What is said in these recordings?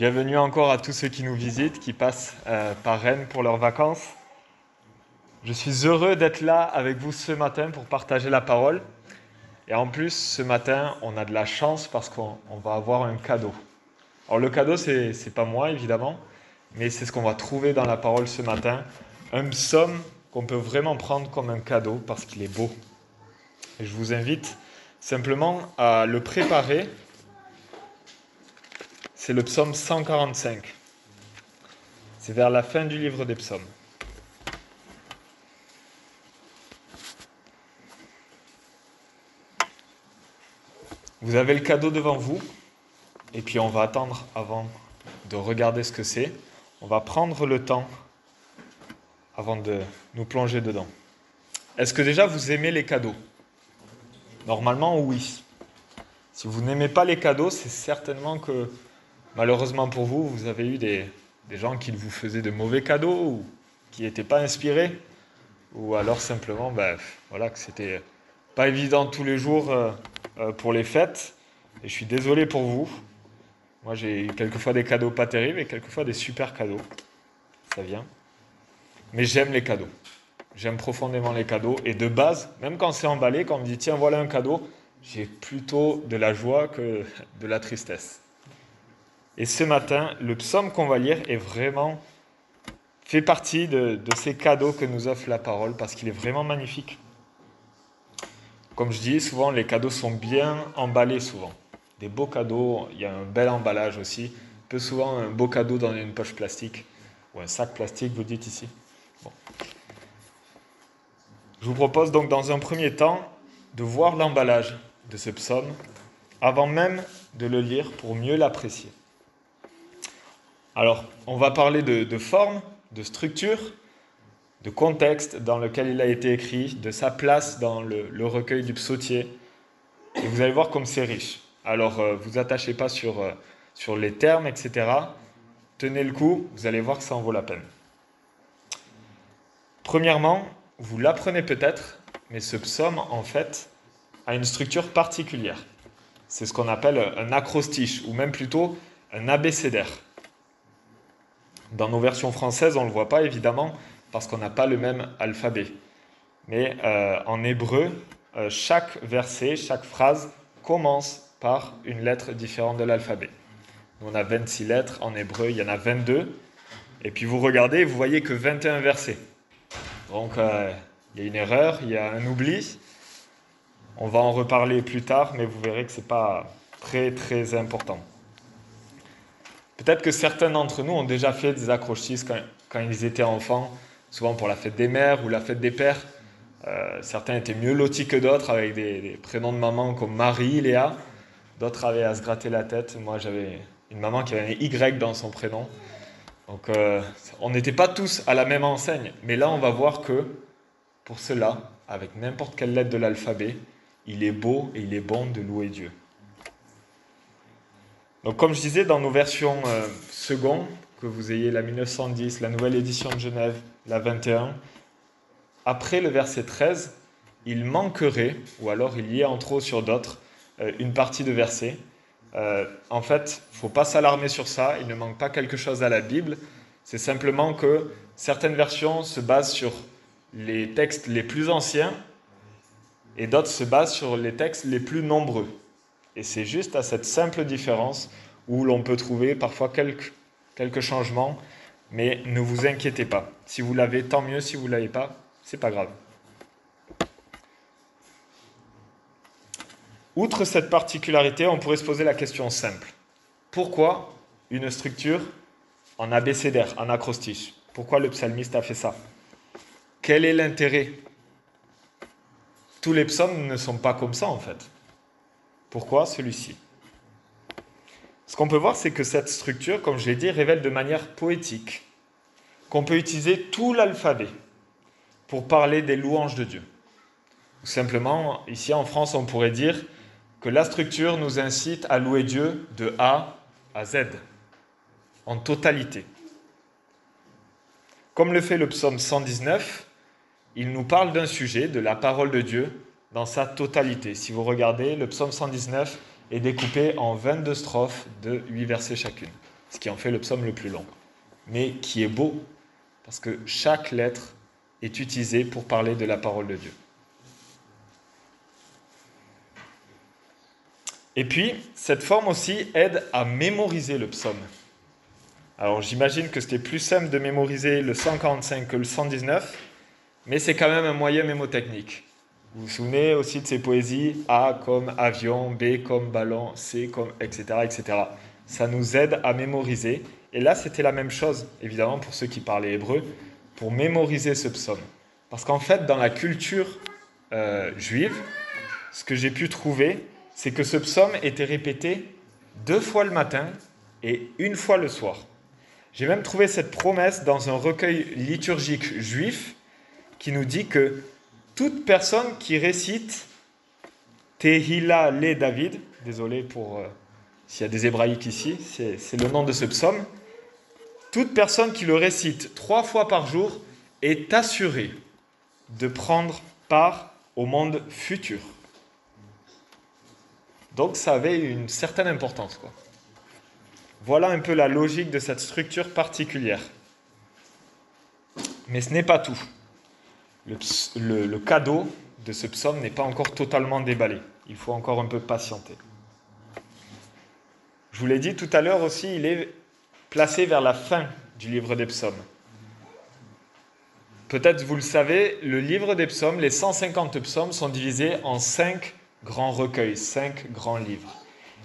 Bienvenue encore à tous ceux qui nous visitent, qui passent euh, par Rennes pour leurs vacances. Je suis heureux d'être là avec vous ce matin pour partager la parole. Et en plus, ce matin, on a de la chance parce qu'on va avoir un cadeau. Alors le cadeau, c'est n'est pas moi, évidemment, mais c'est ce qu'on va trouver dans la parole ce matin. Un psaume qu'on peut vraiment prendre comme un cadeau parce qu'il est beau. Et je vous invite simplement à le préparer c'est le psaume 145. C'est vers la fin du livre des psaumes. Vous avez le cadeau devant vous, et puis on va attendre avant de regarder ce que c'est. On va prendre le temps avant de nous plonger dedans. Est-ce que déjà vous aimez les cadeaux? Normalement, oui. Si vous n'aimez pas les cadeaux, c'est certainement que Malheureusement pour vous, vous avez eu des, gens qui vous faisaient de mauvais cadeaux ou qui n'étaient pas inspirés, ou alors simplement ben, voilà, que c'était pas évident tous les jours euh, euh, pour les fêtes. Et je suis désolé pour vous. Moi, j'ai eu quelquefois des cadeaux pas terribles et quelquefois des super cadeaux. Ça vient. Mais j'aime les cadeaux. J'aime profondément les cadeaux. Et de base, même quand c'est emballé, quand on me dit tiens, voilà un cadeau, j'ai plutôt de la joie que de la tristesse. Et ce matin, le psaume qu'on va lire est vraiment fait partie de, ces cadeaux que nous offre la parole parce qu'il est vraiment magnifique. Comme je dis souvent, les cadeaux sont bien emballés souvent. Des beaux cadeaux, il y a un bel emballage aussi. Peu souvent un beau cadeau dans une poche plastique ou un sac plastique, vous dites ici. Je vous propose donc dans un premier temps de voir l'emballage de ce psaume avant même de le lire pour mieux l'apprécier. Alors, on va parler de, forme, de structure, de contexte dans lequel il a été écrit, de sa place dans le, recueil du psautier. Et vous allez voir comme c'est riche. Alors, euh, vous attachez pas sur, euh, sur les termes, etc. Tenez le coup, vous allez voir que ça en vaut la peine. Premièrement, vous l'apprenez peut-être, mais ce psaume, en fait, a une structure particulière. C'est ce qu'on appelle un acrostiche, ou même plutôt un abécédaire. Dans nos versions françaises, on ne le voit pas évidemment parce qu'on n'a pas le même alphabet. Mais euh, en hébreu, euh, chaque verset, chaque phrase commence par une lettre différente de l'alphabet. On a 26 lettres, en hébreu il y en a 22. Et puis vous regardez, vous voyez que 21 versets. Donc euh, il y a une erreur, il y a un oubli. On va en reparler plus tard, mais vous verrez que ce n'est pas très très important. Peut-être que certains d'entre nous ont déjà fait des accrochises quand, ils étaient enfants, souvent pour la fête des mères ou la fête des pères. Euh, certains étaient mieux lotis que d'autres avec des, prénoms de maman comme Marie, Léa. D'autres avaient à se gratter la tête. Moi, j'avais une maman qui avait un Y dans son prénom. Donc, euh, on n'était pas tous à la même enseigne. Mais là, on va voir que pour cela, avec n'importe quelle lettre de l'alphabet, il est beau et il est bon de louer Dieu. Donc, comme je disais, dans nos versions euh, secondes, que vous ayez la 1910, la nouvelle édition de Genève, la 21, après le verset 13, il manquerait, ou alors il y est en trop sur d'autres, euh, une partie de verset. Euh, en fait, il ne faut pas s'alarmer sur ça, il ne manque pas quelque chose à la Bible, c'est simplement que certaines versions se basent sur les textes les plus anciens et d'autres se basent sur les textes les plus nombreux. Et c'est juste à cette simple différence où l'on peut trouver parfois quelques, quelques changements, mais ne vous inquiétez pas. Si vous l'avez, tant mieux. Si vous ne l'avez pas, c'est pas grave. Outre cette particularité, on pourrait se poser la question simple. Pourquoi une structure en abécédaire, en acrostiche Pourquoi le psalmiste a fait ça? Quel est l'intérêt? Tous les psaumes ne sont pas comme ça en fait. Pourquoi celui-ci? Ce qu'on peut voir, c'est que cette structure, comme je l'ai dit, révèle de manière poétique qu'on peut utiliser tout l'alphabet pour parler des louanges de Dieu. Simplement, ici en France, on pourrait dire que la structure nous incite à louer Dieu de A à Z, en totalité. Comme le fait le psaume 119, il nous parle d'un sujet, de la parole de Dieu, dans sa totalité. Si vous regardez, le psaume 119 est découpé en 22 strophes de 8 versets chacune. ce qui en fait le psaume le plus long, mais qui est beau, parce que chaque lettre est utilisée pour parler de la parole de Dieu. Et puis, cette forme aussi aide à mémoriser le psaume. Alors j'imagine que c'était plus simple de mémoriser le 145 que le 119, mais c'est quand même un moyen mémotechnique. Vous vous souvenez aussi de ces poésies? A comme avion, B comme ballon, C comme etc. etc. Ça nous aide à mémoriser. Et là, c'était la même chose, évidemment, pour ceux qui parlaient hébreu, pour mémoriser ce psaume. Parce qu'en fait, dans la culture euh, juive, ce que j'ai pu trouver, c'est que ce psaume était répété deux fois le matin et une fois le soir. J'ai même trouvé cette promesse dans un recueil liturgique juif qui nous dit que toute personne qui récite Tehila le David, désolé pour euh, s'il y a des hébraïques ici, c'est le nom de ce psaume, toute personne qui le récite trois fois par jour est assurée de prendre part au monde futur. Donc ça avait une certaine importance. Voilà un peu la logique de cette structure particulière. Mais ce n'est pas tout. Le, cadeau de ce psaume n'est pas encore totalement déballé. Il faut encore un peu patienter. Je vous l'ai dit tout à l'heure aussi, il est placé vers la fin du livre des psaumes. Peut-être vous le savez, le livre des psaumes, les 150 psaumes sont divisés en cinq grands recueils, cinq grands livres.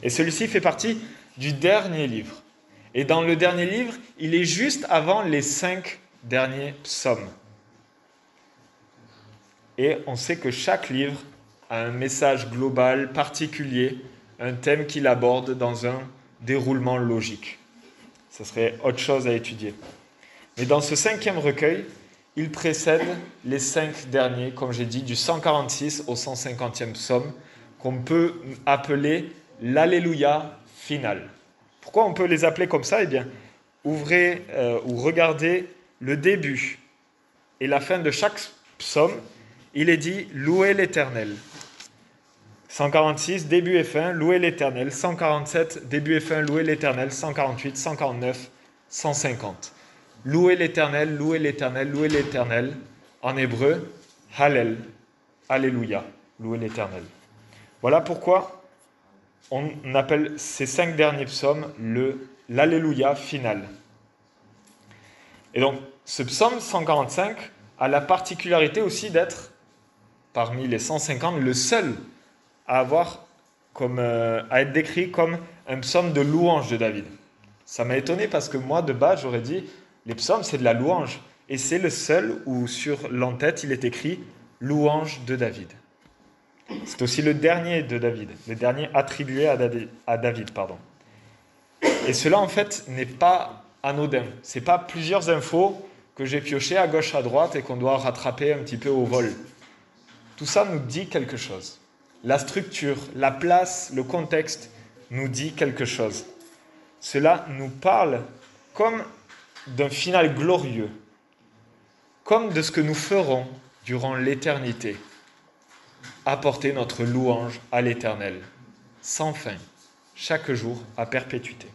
Et celui-ci fait partie du dernier livre. Et dans le dernier livre, il est juste avant les cinq derniers psaumes. Et on sait que chaque livre a un message global particulier, un thème qu'il aborde dans un déroulement logique. Ce serait autre chose à étudier. Mais dans ce cinquième recueil, il précède les cinq derniers, comme j'ai dit, du 146 au 150e psaume, qu'on peut appeler l'Alléluia final. Pourquoi on peut les appeler comme ça? Eh bien, ouvrez euh, ou regardez le début et la fin de chaque psaume. Il est dit Louez l'Éternel. 146, début et fin, louez l'Éternel. 147, début et fin, louez l'Éternel. 148, 149, 150. Louez l'Éternel, louez l'Éternel, louez l'Éternel. En hébreu, Hallel, Alléluia, louez l'Éternel. Voilà pourquoi on appelle ces cinq derniers psaumes le l'Alléluia final. Et donc, ce psaume 145 a la particularité aussi d'être, parmi les 150, le seul à avoir comme, euh, à être décrit comme un psaume de louange de David. Ça m'a étonné parce que moi, de base, j'aurais dit, les psaumes, c'est de la louange. Et c'est le seul où sur l'entête, il est écrit louange de David. C'est aussi le dernier de David, le dernier attribué à David. pardon. Et cela, en fait, n'est pas anodin. Ce n'est pas plusieurs infos que j'ai piochées à gauche, à droite et qu'on doit rattraper un petit peu au vol. Tout ça nous dit quelque chose. La structure, la place, le contexte nous dit quelque chose. Cela nous parle comme d'un final glorieux, comme de ce que nous ferons durant l'éternité apporter notre louange à l'Éternel, sans fin, chaque jour à perpétuité.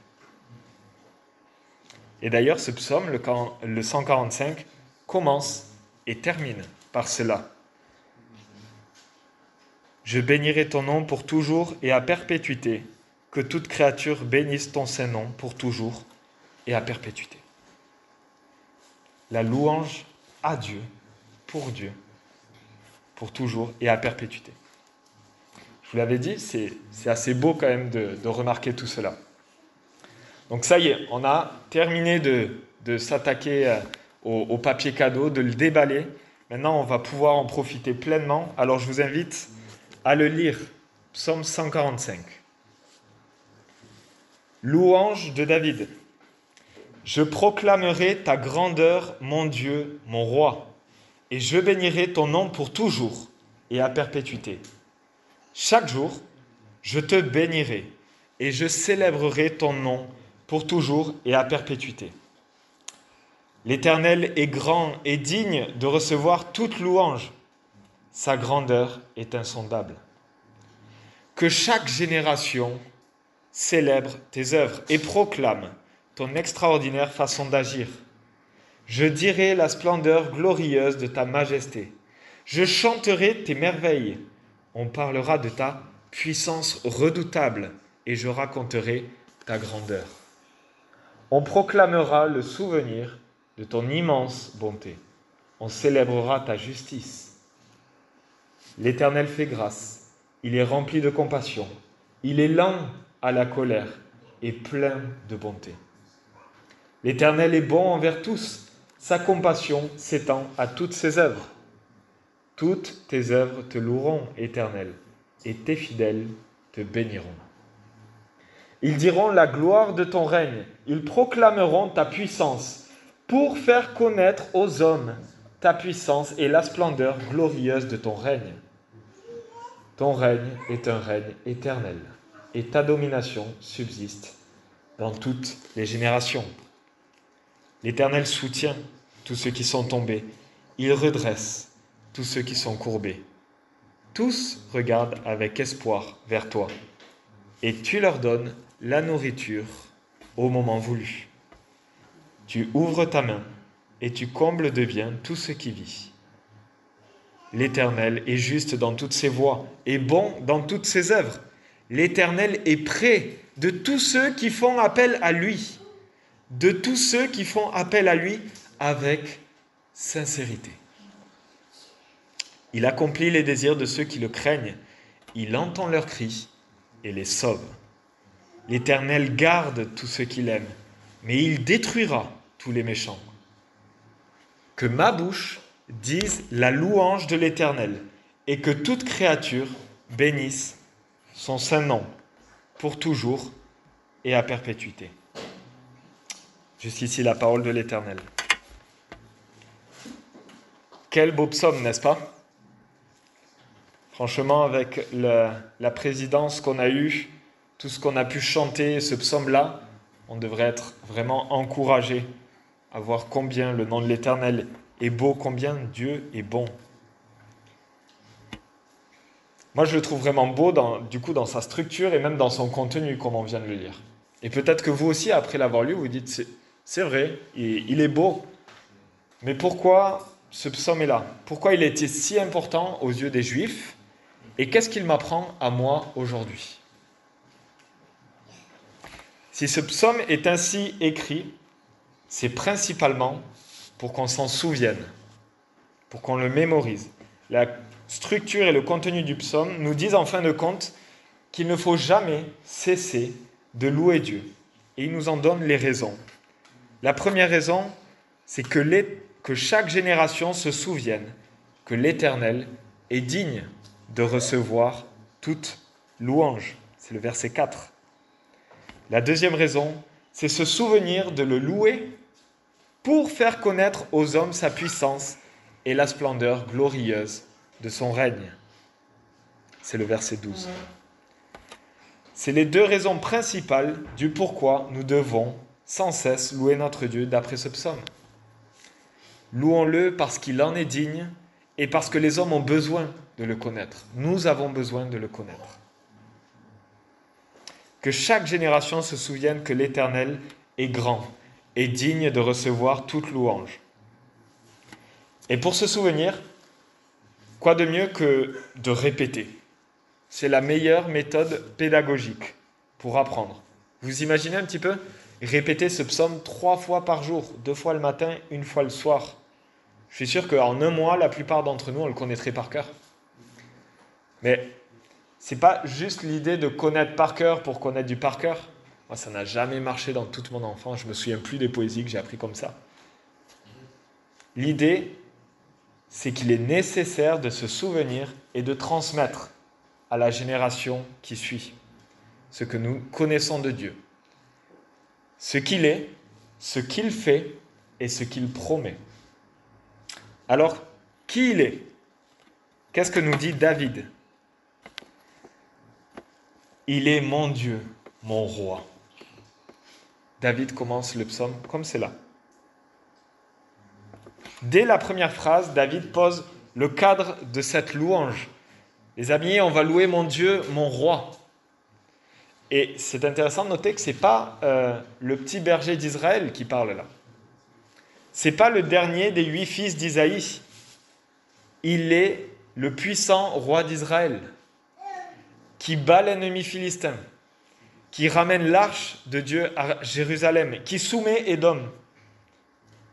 Et d'ailleurs, ce psaume, le 145, commence et termine par cela. Je bénirai ton nom pour toujours et à perpétuité, que toute créature bénisse ton Saint-Nom pour toujours et à perpétuité. La louange à Dieu, pour Dieu, pour toujours et à perpétuité. Je vous l'avais dit, c'est assez beau quand même de, remarquer tout cela. Donc ça y est, on a terminé de, s'attaquer euh, au, papier cadeau, de le déballer. Maintenant, on va pouvoir en profiter pleinement. Alors je vous invite à le lire. Psaume 145. Louange de David. Je proclamerai ta grandeur, mon Dieu, mon roi et je bénirai ton nom pour toujours et à perpétuité. Chaque jour, je te bénirai et je célébrerai ton nom pour toujours et à perpétuité. L'Éternel est grand et digne de recevoir toute louange. Sa grandeur est insondable. Que chaque génération célèbre tes œuvres et proclame ton extraordinaire façon d'agir. Je dirai la splendeur glorieuse de ta majesté. Je chanterai tes merveilles. On parlera de ta puissance redoutable et je raconterai ta grandeur. On proclamera le souvenir de ton immense bonté. On célébrera ta justice. L'Éternel fait grâce. Il est rempli de compassion. Il est lent à la colère et plein de bonté. L'Éternel est bon envers tous. Sa compassion s'étend à toutes ses œuvres. Toutes tes œuvres te loueront, Éternel, et tes fidèles te béniront. Ils diront la gloire de ton règne, ils proclameront ta puissance pour faire connaître aux hommes ta puissance et la splendeur glorieuse de ton règne. Ton règne est un règne éternel et ta domination subsiste dans toutes les générations. L'Éternel soutient tous ceux qui sont tombés, il redresse tous ceux qui sont courbés. Tous regardent avec espoir vers toi, et tu leur donnes la nourriture au moment voulu. Tu ouvres ta main et tu combles de bien tout ce qui vit. L'Éternel est juste dans toutes ses voies et bon dans toutes ses œuvres. L'Éternel est près de tous ceux qui font appel à lui, de tous ceux qui font appel à lui avec sincérité. Il accomplit les désirs de ceux qui le craignent, il entend leurs cris et les sauve. L'Éternel garde tous ceux qu'il aime, mais il détruira tous les méchants. Que ma bouche dise la louange de l'Éternel, et que toute créature bénisse son saint nom, pour toujours et à perpétuité. Jusqu'ici la parole de l'Éternel. Quel beau psaume, n'est-ce pas? Franchement, avec la présidence qu'on a eue, tout ce qu'on a pu chanter, ce psaume-là, on devrait être vraiment encouragé à voir combien le nom de l'Éternel est beau, combien Dieu est bon. Moi, je le trouve vraiment beau, du coup, dans sa structure et même dans son contenu, comme on vient de le lire. Et peut-être que vous aussi, après l'avoir lu, vous dites, c'est vrai, il, il est beau. Mais pourquoi ce psaume est là Pourquoi il était si important aux yeux des Juifs? Et qu'est-ce qu'il m'apprend à moi aujourd'hui? Si ce psaume est ainsi écrit, c'est principalement pour qu'on s'en souvienne, pour qu'on le mémorise. La structure et le contenu du psaume nous disent en fin de compte qu'il ne faut jamais cesser de louer Dieu. Et il nous en donne les raisons. La première raison, c'est que, que chaque génération se souvienne que l'Éternel est digne de recevoir toute louange. C'est le verset 4. La deuxième raison, c'est se souvenir de le louer pour faire connaître aux hommes sa puissance et la splendeur glorieuse de son règne. C'est le verset 12. C'est les deux raisons principales du pourquoi nous devons sans cesse louer notre Dieu d'après ce psaume. Louons-le parce qu'il en est digne et parce que les hommes ont besoin de le connaître. Nous avons besoin de le connaître que chaque génération se souvienne que l'Éternel est grand et digne de recevoir toute louange. Et pour se souvenir, quoi de mieux que de répéter? C'est la meilleure méthode pédagogique pour apprendre. Vous imaginez un petit peu? Répéter ce psaume trois fois par jour, deux fois le matin, une fois le soir. Je suis sûr qu'en un mois, la plupart d'entre nous, on le connaîtrait par cœur. Mais c'est pas juste l'idée de connaître par cœur pour connaître du par cœur. Moi, ça n'a jamais marché dans toute mon enfance. Je me souviens plus des poésies que j'ai appris comme ça. L'idée, c'est qu'il est nécessaire de se souvenir et de transmettre à la génération qui suit ce que nous connaissons de Dieu, ce qu'il est, ce qu'il fait et ce qu'il promet. Alors, qui il est? Qu'est-ce que nous dit David? Il est mon Dieu, mon roi. David commence le psaume comme c'est là. Dès la première phrase, David pose le cadre de cette louange. Les amis, on va louer mon Dieu, mon roi. Et c'est intéressant de noter que ce n'est pas euh, le petit berger d'Israël qui parle là. Ce n'est pas le dernier des huit fils d'Isaïe. Il est le puissant roi d'Israël qui bat l'ennemi philistin, qui ramène l'arche de Dieu à Jérusalem, qui soumet Édom,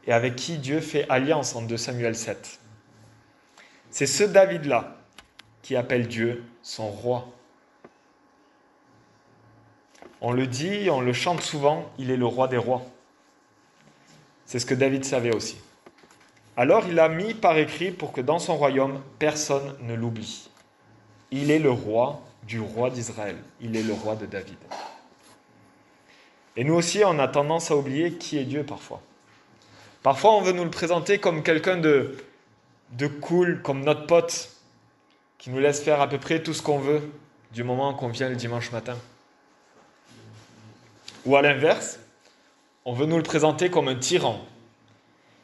et avec qui Dieu fait alliance en 2 Samuel 7. C'est ce David-là qui appelle Dieu son roi. On le dit, on le chante souvent, il est le roi des rois. C'est ce que David savait aussi. Alors il a mis par écrit pour que dans son royaume, personne ne l'oublie. Il est le roi du roi d'Israël. Il est le roi de David. Et nous aussi, on a tendance à oublier qui est Dieu parfois. Parfois, on veut nous le présenter comme quelqu'un de, cool, comme notre pote, qui nous laisse faire à peu près tout ce qu'on veut du moment qu'on vient le dimanche matin. Ou à l'inverse, on veut nous le présenter comme un tyran,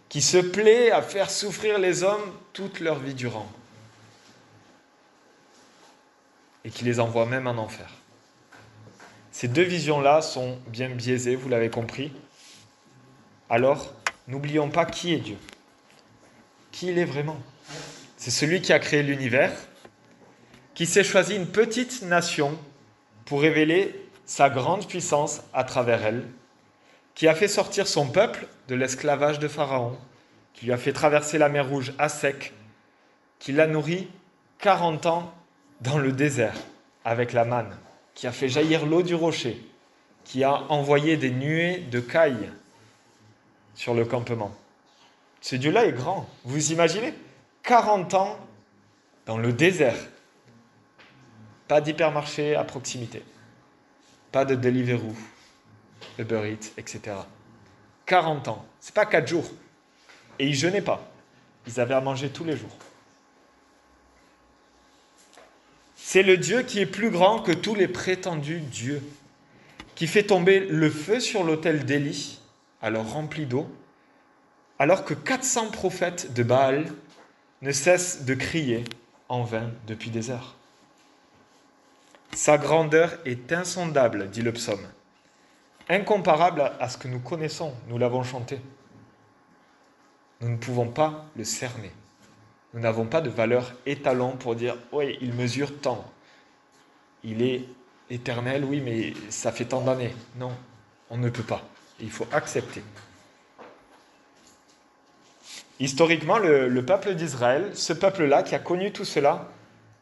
qui se plaît à faire souffrir les hommes toute leur vie durant, et qui les envoie même en enfer. Ces deux visions-là sont bien biaisées, vous l'avez compris. Alors, n'oublions pas qui est Dieu, qui il est vraiment? C'est celui qui a créé l'univers, qui s'est choisi une petite nation pour révéler sa grande puissance à travers elle, qui a fait sortir son peuple de l'esclavage de Pharaon, qui lui a fait traverser la mer Rouge à sec, qui l'a nourri 40 ans dans le désert avec la manne, qui a fait jaillir l'eau du rocher, qui a envoyé des nuées de cailles sur le campement. Ce Dieu-là est grand. Vous imaginez 40 ans dans le désert. Pas d'hypermarché à proximité. Pas de Deliveroo, Uber Eats, etc. 40 ans. C'est pas 4 jours. Et ils jeûnaient pas. Ils avaient à manger tous les jours. C'est le Dieu qui est plus grand que tous les prétendus dieux, qui fait tomber le feu sur l'autel d'Élie, alors rempli d'eau, alors que 400 prophètes de Baal ne cessent de crier en vain depuis des heures. Sa grandeur est insondable, dit le psaume, incomparable à ce que nous connaissons, nous l'avons chanté. Nous ne pouvons pas le cerner. Nous n'avons pas de valeur étalon pour dire, oui, il mesure tant. Il est éternel, oui, mais ça fait tant d'années. Non, on ne peut pas. Il faut accepter. Historiquement, le, le peuple d'Israël, ce peuple-là qui a connu tout cela,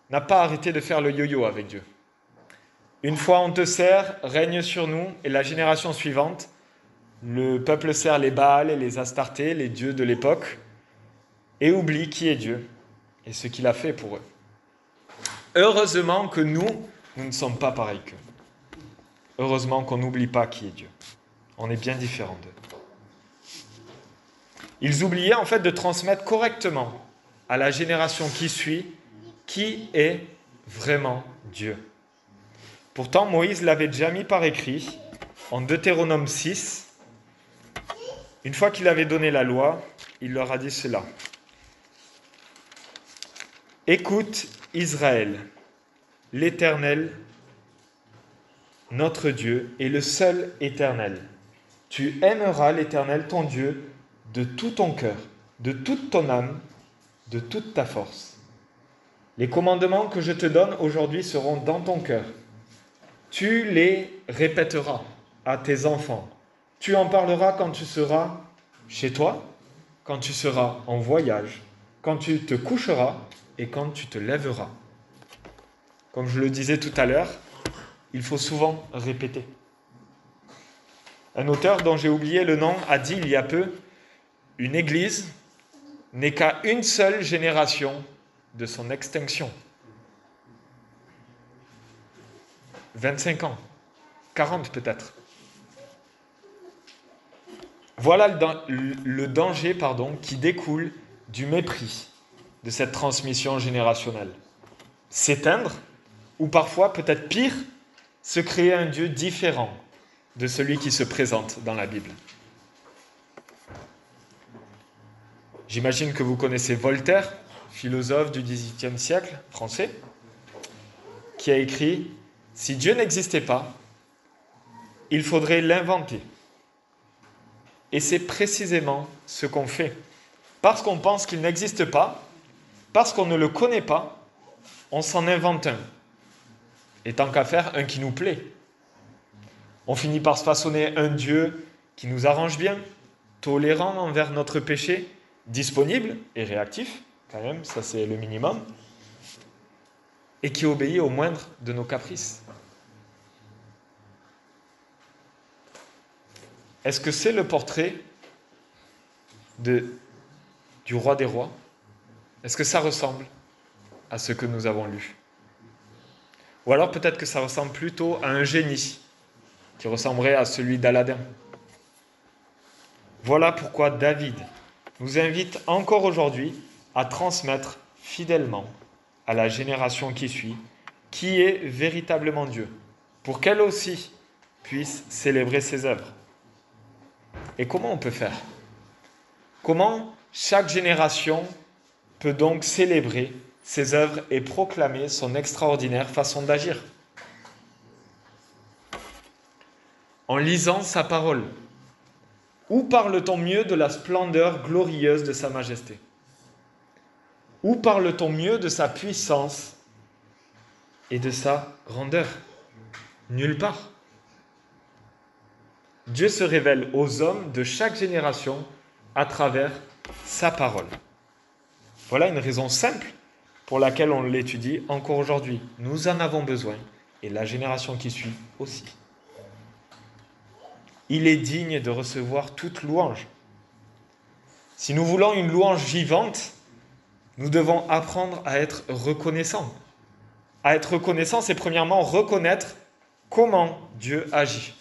n'a pas arrêté de faire le yo-yo avec Dieu. Une fois on te sert, règne sur nous, et la génération suivante, le peuple sert les Baals et les Astartés, les dieux de l'époque, et oublie qui est Dieu et ce qu'il a fait pour eux. Heureusement que nous, nous ne sommes pas pareils qu'eux. Heureusement qu'on n'oublie pas qui est Dieu. On est bien différents d'eux. Ils oubliaient en fait de transmettre correctement à la génération qui suit qui est vraiment Dieu. Pourtant, Moïse l'avait déjà mis par écrit en Deutéronome 6. Une fois qu'il avait donné la loi, il leur a dit cela. Écoute Israël, l'Éternel, notre Dieu, est le seul éternel. Tu aimeras l'Éternel, ton Dieu, de tout ton cœur, de toute ton âme, de toute ta force. Les commandements que je te donne aujourd'hui seront dans ton cœur. Tu les répéteras à tes enfants. Tu en parleras quand tu seras chez toi, quand tu seras en voyage, quand tu te coucheras et quand tu te lèveras. Comme je le disais tout à l'heure, il faut souvent répéter. Un auteur dont j'ai oublié le nom a dit il y a peu, une église n'est qu'à une seule génération de son extinction. 25 ans, 40 peut-être. Voilà le danger pardon, qui découle du mépris de cette transmission générationnelle. S'éteindre, ou parfois, peut-être pire, se créer un Dieu différent de celui qui se présente dans la Bible. J'imagine que vous connaissez Voltaire, philosophe du XVIIIe siècle français, qui a écrit Si Dieu n'existait pas, il faudrait l'inventer. Et c'est précisément ce qu'on fait. Parce qu'on pense qu'il n'existe pas, parce qu'on ne le connaît pas, on s'en invente un. Et tant qu'à faire, un qui nous plaît. On finit par se façonner un Dieu qui nous arrange bien, tolérant envers notre péché, disponible et réactif, quand même, ça c'est le minimum, et qui obéit au moindre de nos caprices. Est-ce que c'est le portrait du roi des rois? Est-ce que ça ressemble à ce que nous avons lu? Ou alors peut-être que ça ressemble plutôt à un génie qui ressemblerait à celui d'Aladin. Voilà pourquoi David nous invite encore aujourd'hui à transmettre fidèlement à la génération qui suit qui est véritablement Dieu, pour qu'elle aussi puisse célébrer ses œuvres. Et comment on peut faire? Comment chaque génération peut donc célébrer ses œuvres et proclamer son extraordinaire façon d'agir En lisant sa parole. Où parle-t-on mieux de la splendeur glorieuse de sa majesté? Où parle-t-on mieux de sa puissance et de sa grandeur? Nulle part. Dieu se révèle aux hommes de chaque génération à travers sa parole. Voilà une raison simple pour laquelle on l'étudie encore aujourd'hui. Nous en avons besoin et la génération qui suit aussi. Il est digne de recevoir toute louange. Si nous voulons une louange vivante, nous devons apprendre à être reconnaissants. À être reconnaissant, c'est premièrement reconnaître comment Dieu agit.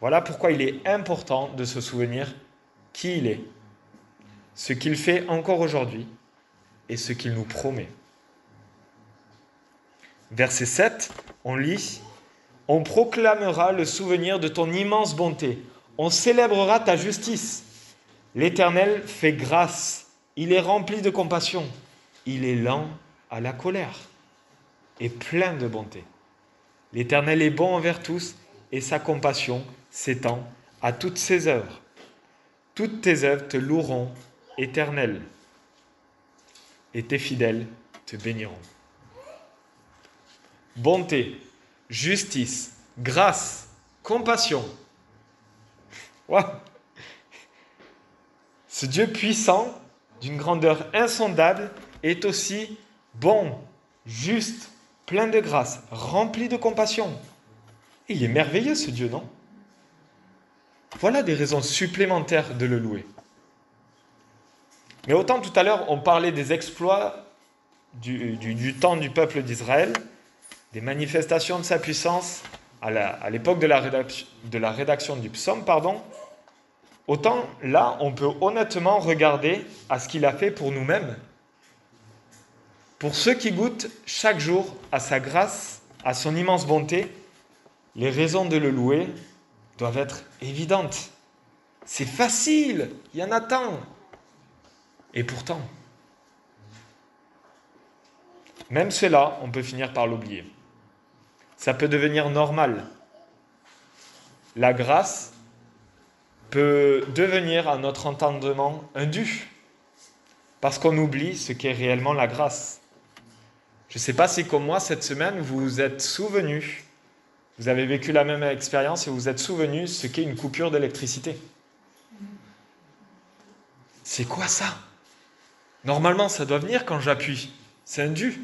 Voilà pourquoi il est important de se souvenir qui il est, ce qu'il fait encore aujourd'hui et ce qu'il nous promet. Verset 7, on lit On proclamera le souvenir de ton immense bonté, on célébrera ta justice. L'Éternel fait grâce, il est rempli de compassion, il est lent à la colère et plein de bonté. L'Éternel est bon envers tous et sa compassion s'étend à toutes ses œuvres. Toutes tes œuvres te loueront, éternel, et tes fidèles te béniront. Bonté, justice, grâce, compassion. Ce Dieu puissant, d'une grandeur insondable, est aussi bon, juste, plein de grâce, rempli de compassion. Il est merveilleux ce Dieu, non? Voilà des raisons supplémentaires de le louer. Mais autant tout à l'heure, on parlait des exploits du, temps du peuple d'Israël, des manifestations de sa puissance à l'époque de, la rédaction, de la rédaction du psaume, pardon, autant là, on peut honnêtement regarder à ce qu'il a fait pour nous-mêmes. Pour ceux qui goûtent chaque jour à sa grâce, à son immense bonté, les raisons de le louer doivent être évidentes. C'est facile, il y en a tant. Et pourtant, même cela, on peut finir par l'oublier. Ça peut devenir normal. La grâce peut devenir à notre entendement un dû, parce qu'on oublie ce qu'est réellement la grâce. Je ne sais pas si comme moi, cette semaine, vous vous êtes souvenu vous avez vécu la même expérience et vous vous êtes souvenu ce qu'est une coupure d'électricité. C'est quoi ça? Normalement, ça doit venir quand j'appuie. C'est un dû.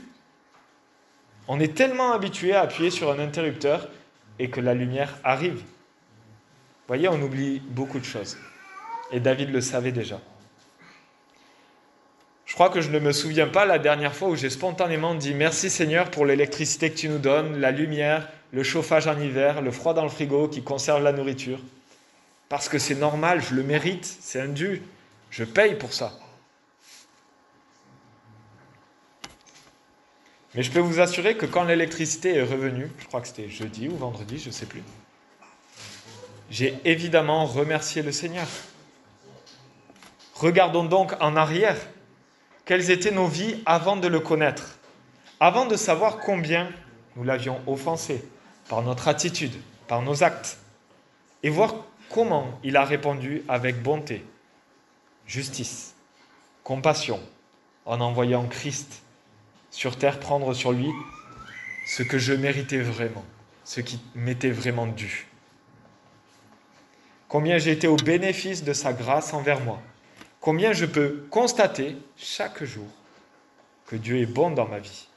On est tellement habitué à appuyer sur un interrupteur et que la lumière arrive. Vous voyez, on oublie beaucoup de choses. Et David le savait déjà. Je crois que je ne me souviens pas la dernière fois où j'ai spontanément dit merci Seigneur pour l'électricité que tu nous donnes, la lumière, le chauffage en hiver, le froid dans le frigo qui conserve la nourriture. Parce que c'est normal, je le mérite, c'est un dû, je paye pour ça. Mais je peux vous assurer que quand l'électricité est revenue, je crois que c'était jeudi ou vendredi, je ne sais plus, j'ai évidemment remercié le Seigneur. Regardons donc en arrière quelles étaient nos vies avant de le connaître, avant de savoir combien nous l'avions offensé par notre attitude, par nos actes. et voir comment il a répondu avec bonté, justice, compassion, en envoyant Christ sur terre prendre sur lui ce que je méritais vraiment, ce qui m'était vraiment dû. Combien j'ai été au bénéfice de sa grâce envers moi. Combien je peux constater chaque jour que Dieu est bon dans ma vie,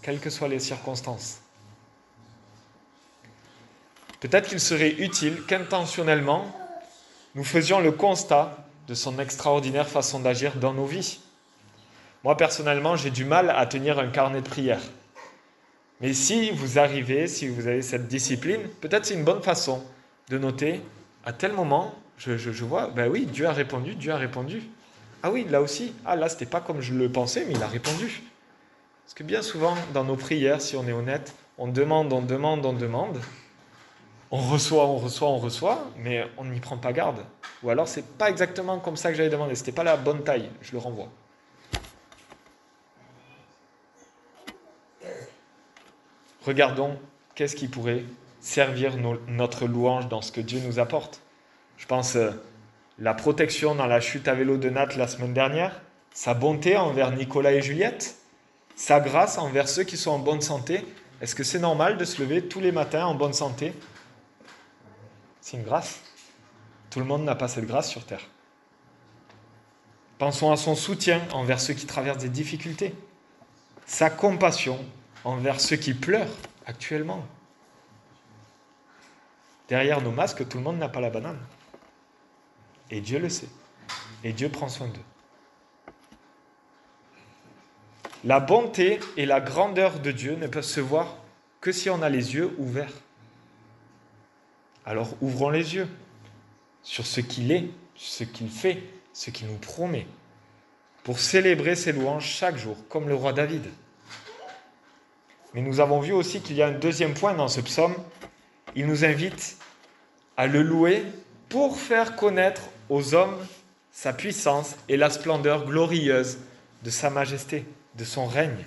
quelles que soient les circonstances. Peut-être qu'il serait utile qu'intentionnellement, nous faisions le constat de son extraordinaire façon d'agir dans nos vies. Moi, personnellement, j'ai du mal à tenir un carnet de prière. Mais si vous arrivez, si vous avez cette discipline, peut-être c'est une bonne façon de noter à tel moment, je, vois, ben oui, Dieu a répondu, Dieu a répondu. Ah oui, là aussi, ah là, c'était pas comme je le pensais, mais il a répondu. Parce que bien souvent, dans nos prières, si on est honnête, on demande, on demande, on demande, on reçoit, on reçoit, on reçoit, mais on n'y prend pas garde. Ou alors, c'est pas exactement comme ça que j'avais demandé, c'était pas la bonne taille, je le renvoie. Regardons qu'est-ce qui pourrait servir notre louange dans ce que Dieu nous apporte. Je pense euh, la protection dans la chute à vélo de Nat la semaine dernière, sa bonté envers Nicolas et Juliette, sa grâce envers ceux qui sont en bonne santé. Est-ce que c'est normal de se lever tous les matins en bonne santé? C'est une grâce. Tout le monde n'a pas cette grâce sur Terre. Pensons à son soutien envers ceux qui traversent des difficultés, sa compassion envers ceux qui pleurent actuellement. Derrière nos masques, tout le monde n'a pas la banane. Et Dieu le sait. Et Dieu prend soin d'eux. La bonté et la grandeur de Dieu ne peuvent se voir que si on a les yeux ouverts. Alors ouvrons les yeux sur ce qu'il est, ce qu'il fait, ce qu'il nous promet, pour célébrer ses louanges chaque jour, comme le roi David. Mais nous avons vu aussi qu'il y a un deuxième point dans ce psaume. Il nous invite à le louer pour faire connaître aux hommes sa puissance et la splendeur glorieuse de sa majesté, de son règne.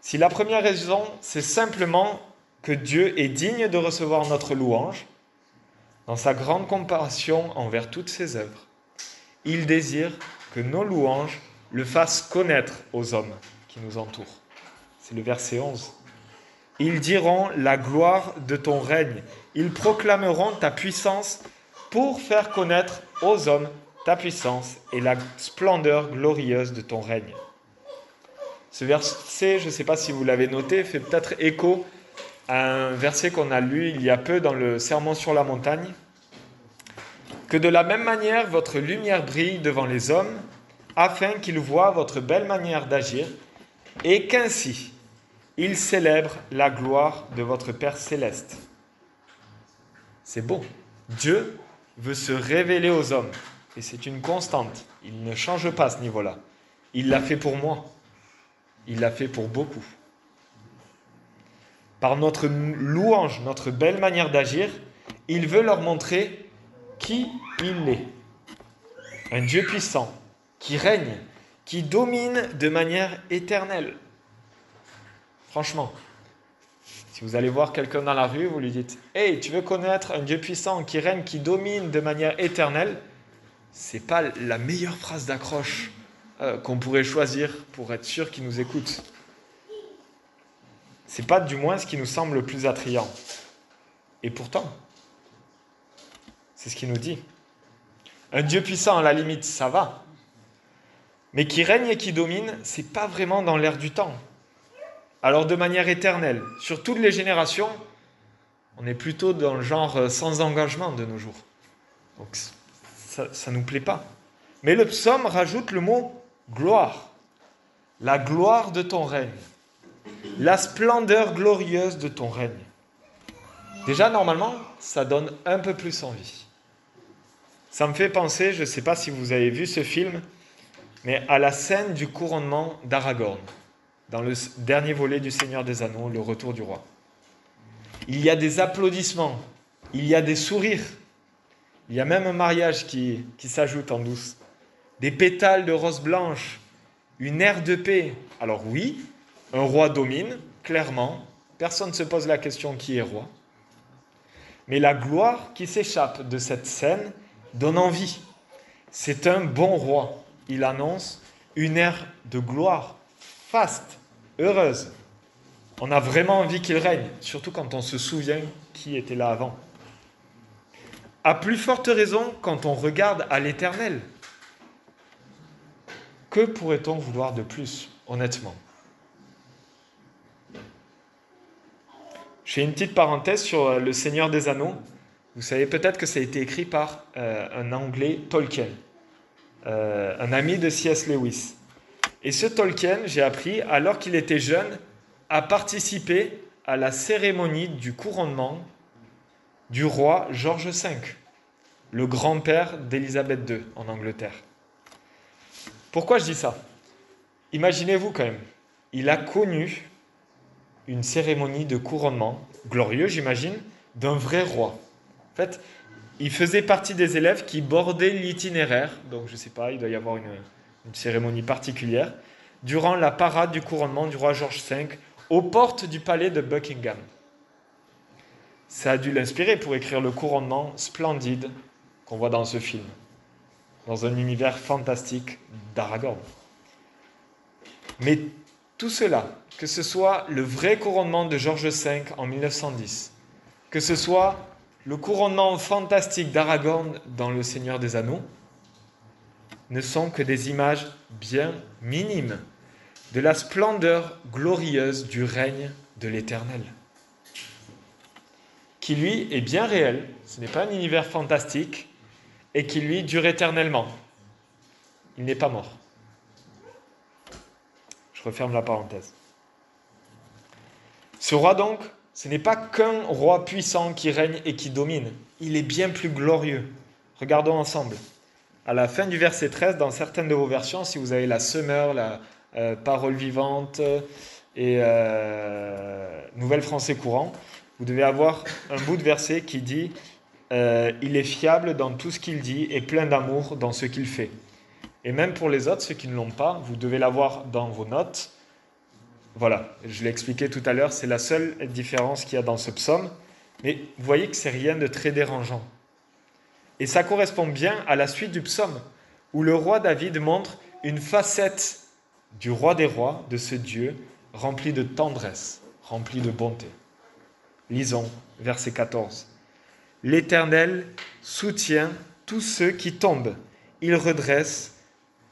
Si la première raison, c'est simplement que Dieu est digne de recevoir notre louange, dans sa grande compassion envers toutes ses œuvres, il désire que nos louanges le fassent connaître aux hommes qui nous entourent. C'est le verset 11. Ils diront la gloire de ton règne. Ils proclameront ta puissance pour faire connaître aux hommes ta puissance et la splendeur glorieuse de ton règne. Ce verset, je ne sais pas si vous l'avez noté, fait peut-être écho à un verset qu'on a lu il y a peu dans le Sermon sur la montagne. Que de la même manière votre lumière brille devant les hommes, afin qu'ils voient votre belle manière d'agir, et qu'ainsi il célèbre la gloire de votre Père céleste. C'est beau. Dieu veut se révéler aux hommes. Et c'est une constante. Il ne change pas à ce niveau-là. Il l'a fait pour moi. Il l'a fait pour beaucoup. Par notre louange, notre belle manière d'agir, il veut leur montrer qui il est. Un Dieu puissant, qui règne, qui domine de manière éternelle. Franchement, si vous allez voir quelqu'un dans la rue, vous lui dites Hey, tu veux connaître un Dieu puissant qui règne, qui domine de manière éternelle? C'est pas la meilleure phrase d'accroche euh, qu'on pourrait choisir pour être sûr qu'il nous écoute. C'est pas du moins ce qui nous semble le plus attrayant. Et pourtant, c'est ce qu'il nous dit. Un Dieu puissant, à la limite, ça va. Mais qui règne et qui domine, c'est pas vraiment dans l'air du temps alors de manière éternelle, sur toutes les générations, on est plutôt dans le genre euh, sans engagement de nos jours. Donc ça ne nous plaît pas. Mais le psaume rajoute le mot gloire. La gloire de ton règne. La splendeur glorieuse de ton règne. Déjà, normalement, ça donne un peu plus envie. Ça me fait penser, je ne sais pas si vous avez vu ce film, mais à la scène du couronnement d'Aragorn dans le dernier volet du Seigneur des Anneaux, le retour du roi. Il y a des applaudissements, il y a des sourires, il y a même un mariage qui, s'ajoute en douce, des pétales de rose blanche, une ère de paix. Alors oui, un roi domine, clairement, personne ne se pose la question qui est roi. Mais la gloire qui s'échappe de cette scène donne envie. C'est un bon roi. Il annonce une ère de gloire, faste, heureuse. On a vraiment envie qu'il règne, surtout quand on se souvient qui était là avant. À plus forte raison quand on regarde à l'éternel. Que pourrait-on vouloir de plus, honnêtement? Je fais une petite parenthèse sur euh, Le Seigneur des Anneaux. Vous savez peut-être que ça a été écrit par euh, un Anglais, Tolkien, euh, un ami de C.S. Lewis. Et ce Tolkien, j'ai appris, alors qu'il était jeune, a participé à la cérémonie du couronnement du roi George V, le grand-père d'Élisabeth II en Angleterre. Pourquoi je dis ça? Imaginez-vous quand même, il a connu une cérémonie de couronnement, glorieux j'imagine, d'un vrai roi. En fait, il faisait partie des élèves qui bordaient l'itinéraire, donc je ne sais pas, il doit y avoir une, une, cérémonie particulière, durant la parade du couronnement du roi George V aux portes du palais de Buckingham. Ça a dû l'inspirer pour écrire le couronnement splendide qu'on voit dans ce film, dans un univers fantastique d'Aragorn. Mais tout cela, que ce soit le vrai couronnement de George V en 1910, que ce soit le couronnement fantastique d'Aragorn dans Le Seigneur des Anneaux, ne sont que des images bien minimes de la splendeur glorieuse du règne de l'Éternel, qui lui est bien réel, ce n'est pas un univers fantastique, et qui lui dure éternellement. Il n'est pas mort. Je referme la parenthèse. Ce roi donc, ce n'est pas qu'un roi puissant qui règne et qui domine, il est bien plus glorieux. Regardons ensemble. À la fin du verset 13, dans certaines de vos versions, si vous avez la semeur, la euh, parole vivante et euh, Nouvelle Français courant, vous devez avoir un bout de verset qui dit euh, Il est fiable dans tout ce qu'il dit et plein d'amour dans ce qu'il fait. Et même pour les autres, ceux qui ne l'ont pas, vous devez l'avoir dans vos notes. Voilà, je l'ai expliqué tout à l'heure, c'est la seule différence qu'il y a dans ce psaume. Mais vous voyez que c'est rien de très dérangeant. Et ça correspond bien à la suite du psaume, où le roi David montre une facette du roi des rois, de ce Dieu, rempli de tendresse, rempli de bonté. Lisons verset 14. L'Éternel soutient tous ceux qui tombent, il redresse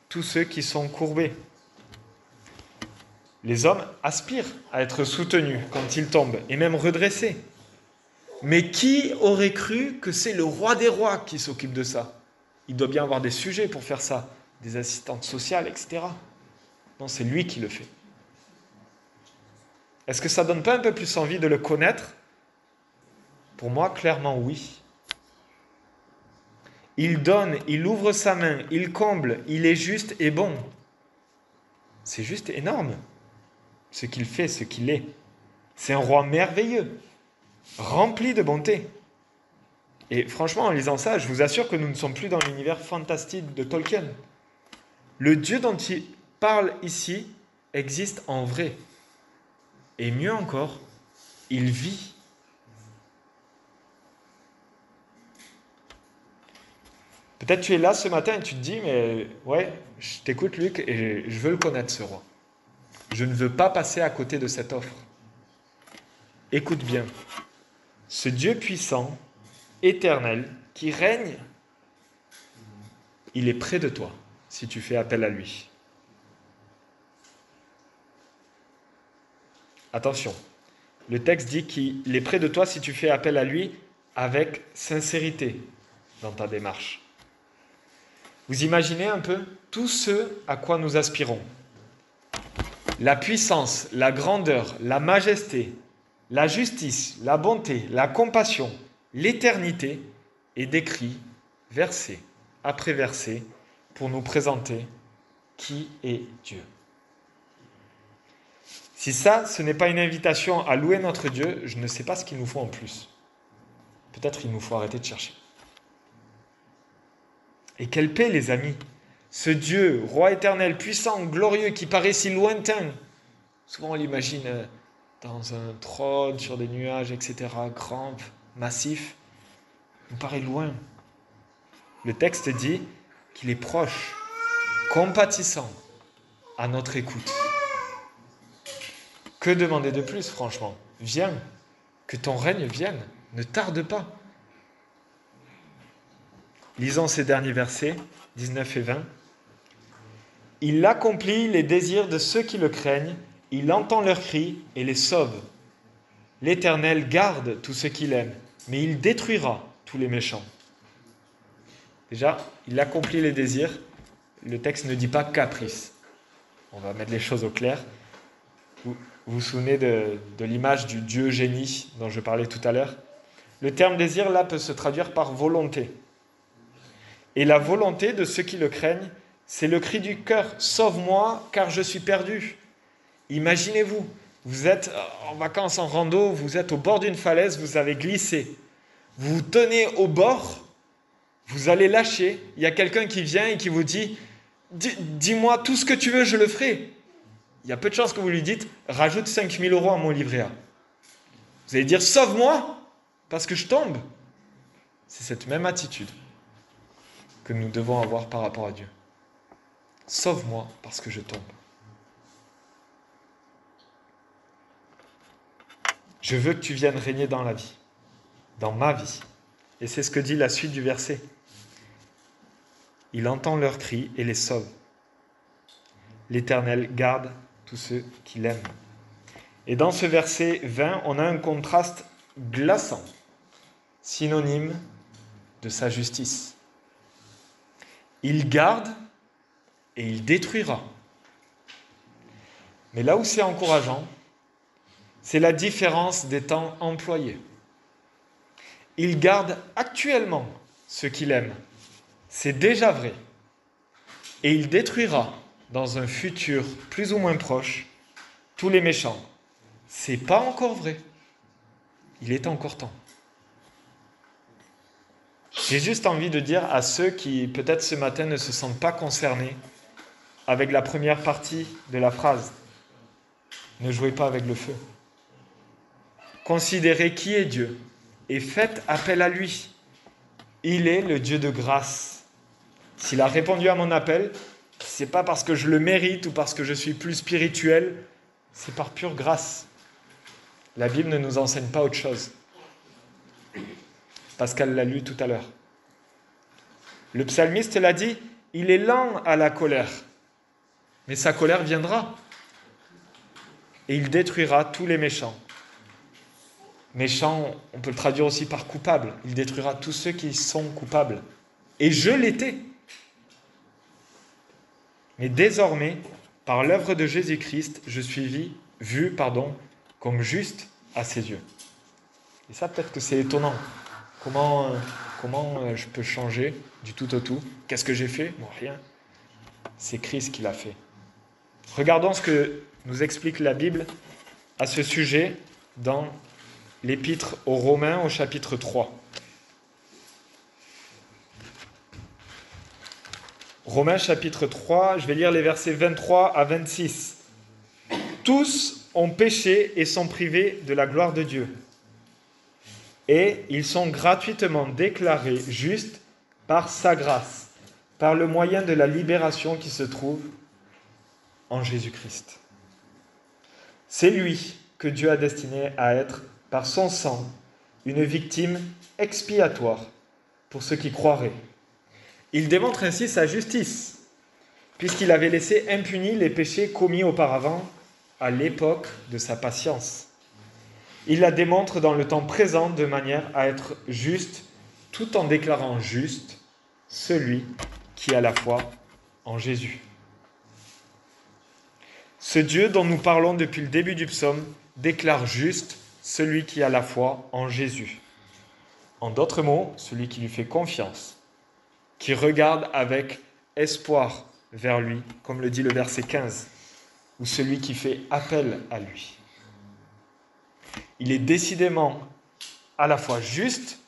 tous ceux qui sont courbés. Les hommes aspirent à être soutenus quand ils tombent et même redressés. Mais qui aurait cru que c'est le roi des rois qui s'occupe de ça? Il doit bien avoir des sujets pour faire ça, des assistantes sociales, etc. Non, c'est lui qui le fait. Est-ce que ça donne pas un peu plus envie de le connaître? Pour moi, clairement oui. Il donne, il ouvre sa main, il comble, il est juste et bon. C'est juste énorme ce qu'il fait, ce qu'il est. C'est un roi merveilleux, rempli de bonté. Et franchement, en lisant ça, je vous assure que nous ne sommes plus dans l'univers fantastique de Tolkien. Le Dieu dont il parle ici existe en vrai. Et mieux encore, il vit. Peut-être tu es là ce matin et tu te dis, mais ouais, je t'écoute Luc et je veux le connaître ce roi. Je ne veux pas passer à côté de cette offre. Écoute bien. Ce Dieu puissant, éternel, qui règne, il est près de toi si tu fais appel à lui. Attention, le texte dit qu'il est près de toi si tu fais appel à lui avec sincérité dans ta démarche. Vous imaginez un peu tout ce à quoi nous aspirons. La puissance, la grandeur, la majesté, la justice, la bonté, la compassion, l'éternité est décrit verset après verset pour nous présenter qui est Dieu. Si ça, ce n'est pas une invitation à louer notre Dieu, je ne sais pas ce qu'il nous faut en plus. Peut-être il nous faut arrêter de chercher. Et quelle paix, les amis Ce Dieu, roi éternel, puissant, glorieux, qui paraît si lointain. Souvent, on l'imagine euh, dans un trône, sur des nuages, etc., grand, massif. nous paraît loin. Le texte dit qu'il est proche, compatissant, à notre écoute. Que demander de plus, franchement? Viens, que ton règne vienne, ne tarde pas. Lisons ces derniers versets, 19 et 20. Il accomplit les désirs de ceux qui le craignent, il entend leurs cris et les sauve. L'Éternel garde tous ceux qu'il aime, mais il détruira tous les méchants. Déjà, il accomplit les désirs. Le texte ne dit pas caprice. On va mettre les choses au clair. Vous vous, souvenez de, de l'image du Dieu génie dont je parlais tout à l'heure? Le terme désir, là, peut se traduire par volonté. Et la volonté de ceux qui le craignent, c'est le cri du cœur Sauve-moi, car je suis perdu. Imaginez-vous, vous êtes en vacances en rando, vous êtes au bord d'une falaise, vous avez glissé. Vous vous tenez au bord, vous allez lâcher. Il y a quelqu'un qui vient et qui vous dit Dis-moi tout ce que tu veux, je le ferai. Il y a peu de chances que vous lui dites Rajoute 5000 euros à mon livret A. Vous allez dire Sauve-moi, parce que je tombe. C'est cette même attitude que nous devons avoir par rapport à Dieu. Sauve-moi parce que je tombe. Je veux que tu viennes régner dans la vie, dans ma vie. Et c'est ce que dit la suite du verset. Il entend leurs cris et les sauve. L'Éternel garde tous ceux qui l'aiment. Et dans ce verset 20, on a un contraste glaçant, synonyme de sa justice. Il garde et il détruira. Mais là où c'est encourageant, c'est la différence des temps employés. Il garde actuellement ce qu'il aime. C'est déjà vrai. Et il détruira dans un futur plus ou moins proche tous les méchants. C'est pas encore vrai. Il est encore temps. J'ai juste envie de dire à ceux qui peut-être ce matin ne se sentent pas concernés avec la première partie de la phrase, ne jouez pas avec le feu. Considérez qui est Dieu et faites appel à lui. Il est le Dieu de grâce. S'il a répondu à mon appel, c'est pas parce que je le mérite ou parce que je suis plus spirituel, c'est par pure grâce. La Bible ne nous enseigne pas autre chose. Pascal l'a lu tout à l'heure. Le psalmiste l'a dit, il est lent à la colère, mais sa colère viendra. Et il détruira tous les méchants. Méchant, on peut le traduire aussi par coupable. Il détruira tous ceux qui sont coupables. Et je l'étais. Mais désormais, par l'œuvre de Jésus-Christ, je suis vu, pardon, comme juste à ses yeux. Et ça, peut-être que c'est étonnant. Comment, euh, comment euh, je peux changer du tout au tout? Qu'est-ce que j'ai fait? Rien. C'est Christ qui l'a fait. Regardons ce que nous explique la Bible à ce sujet dans l'épître aux Romains au chapitre 3. Romains chapitre 3, je vais lire les versets 23 à 26. Tous ont péché et sont privés de la gloire de Dieu. Et ils sont gratuitement déclarés justes par sa grâce, par le moyen de la libération qui se trouve en Jésus-Christ. C'est lui que Dieu a destiné à être par son sang une victime expiatoire pour ceux qui croiraient. Il démontre ainsi sa justice, puisqu'il avait laissé impunis les péchés commis auparavant à l'époque de sa patience. Il la démontre dans le temps présent de manière à être juste, tout en déclarant juste celui qui a la foi en Jésus. Ce Dieu dont nous parlons depuis le début du psaume déclare juste celui qui a la foi en Jésus. En d'autres mots, celui qui lui fait confiance, qui regarde avec espoir vers lui, comme le dit le verset 15, ou celui qui fait appel à lui. Il est décidément à la fois juste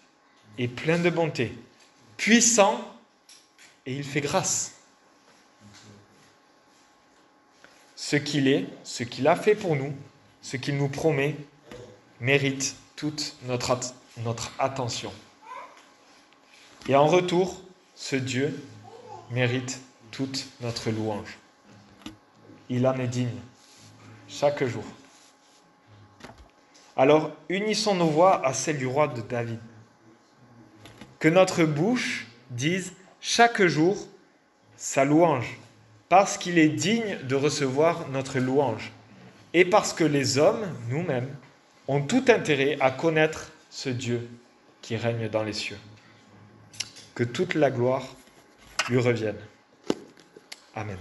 et plein de bonté, puissant et il fait grâce. Ce qu'il est, ce qu'il a fait pour nous, ce qu'il nous promet, mérite toute notre, attention. Et en retour, ce Dieu mérite toute notre louange. Il en est digne chaque jour. Alors unissons nos voix à celle du roi de David. Que notre bouche dise chaque jour sa louange, parce qu'il est digne de recevoir notre louange, et parce que les hommes, nous-mêmes, ont tout intérêt à connaître ce Dieu qui règne dans les cieux. Que toute la gloire lui revienne. Amen.